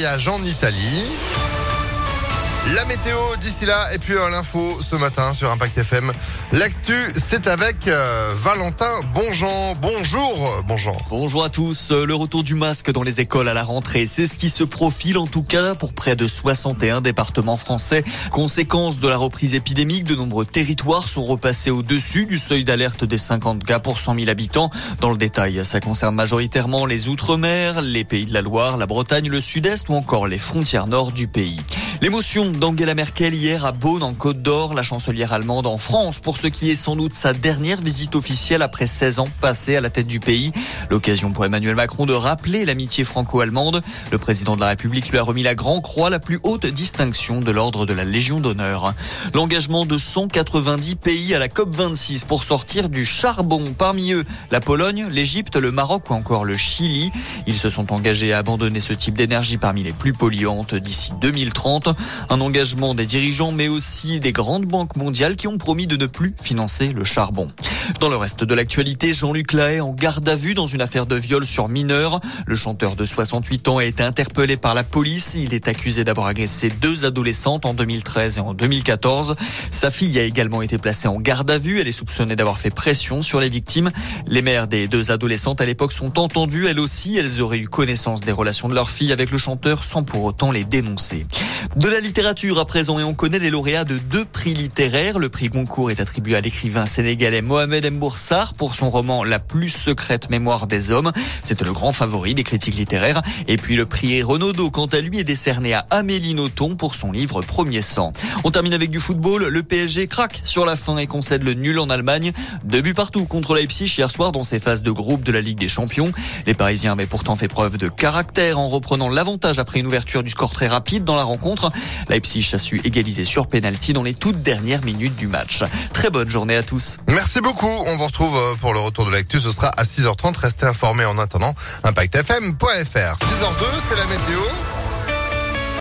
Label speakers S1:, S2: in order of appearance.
S1: Voyage en Italie. La météo d'ici là et puis euh, l'info ce matin sur Impact FM. L'actu, c'est avec euh, Valentin Bonjean. Bonjour, Bonjean.
S2: Bonjour à tous. Le retour du masque dans les écoles à la rentrée, c'est ce qui se profile en tout cas pour près de 61 départements français. Conséquence de la reprise épidémique, de nombreux territoires sont repassés au-dessus du seuil d'alerte des 50 cas pour 100 000 habitants. Dans le détail, ça concerne majoritairement les Outre-mer, les pays de la Loire, la Bretagne, le Sud-Est ou encore les frontières nord du pays. L'émotion d'Angela Merkel hier à Beaune en Côte d'Or, la chancelière allemande en France pour ce qui est sans doute sa dernière visite officielle après 16 ans passés à la tête du pays. L'occasion pour Emmanuel Macron de rappeler l'amitié franco-allemande. Le président de la République lui a remis la Grand Croix, la plus haute distinction de l'ordre de la Légion d'honneur. L'engagement de 190 pays à la COP26 pour sortir du charbon. Parmi eux, la Pologne, l'Égypte, le Maroc ou encore le Chili. Ils se sont engagés à abandonner ce type d'énergie parmi les plus polluantes d'ici 2030. Un engagement des dirigeants, mais aussi des grandes banques mondiales qui ont promis de ne plus financer le charbon. Dans le reste de l'actualité, Jean-Luc Lahaye en garde à vue dans une affaire de viol sur mineur. Le chanteur de 68 ans a été interpellé par la police. Il est accusé d'avoir agressé deux adolescentes en 2013 et en 2014. Sa fille a également été placée en garde à vue. Elle est soupçonnée d'avoir fait pression sur les victimes. Les mères des deux adolescentes à l'époque sont entendues. Elles aussi, elles auraient eu connaissance des relations de leur fille avec le chanteur sans pour autant les dénoncer. De la littérature à présent et on connaît les lauréats de deux prix littéraires. Le prix Goncourt est attribué à l'écrivain sénégalais Mohamed Mboursar pour son roman La plus secrète mémoire des hommes. C'est le grand favori des critiques littéraires. Et puis le prix Renaudot, quant à lui, est décerné à Amélie Nothomb pour son livre Premier sang. On termine avec du football. Le PSG craque sur la fin et concède le nul en Allemagne. Deux buts partout contre Leipzig hier soir dans ses phases de groupe de la Ligue des Champions. Les Parisiens avaient pourtant fait preuve de caractère en reprenant l'avantage après une ouverture du score très rapide dans la rencontre. Leipzig a su égaliser sur penalty dans les toutes dernières minutes du match. Très bonne journée à tous.
S1: Merci beaucoup. On vous retrouve euh, pour le retour de l'actu. Ce sera à 6h30. Restez informés en attendant impactfm.fr. 6h02, c'est la météo.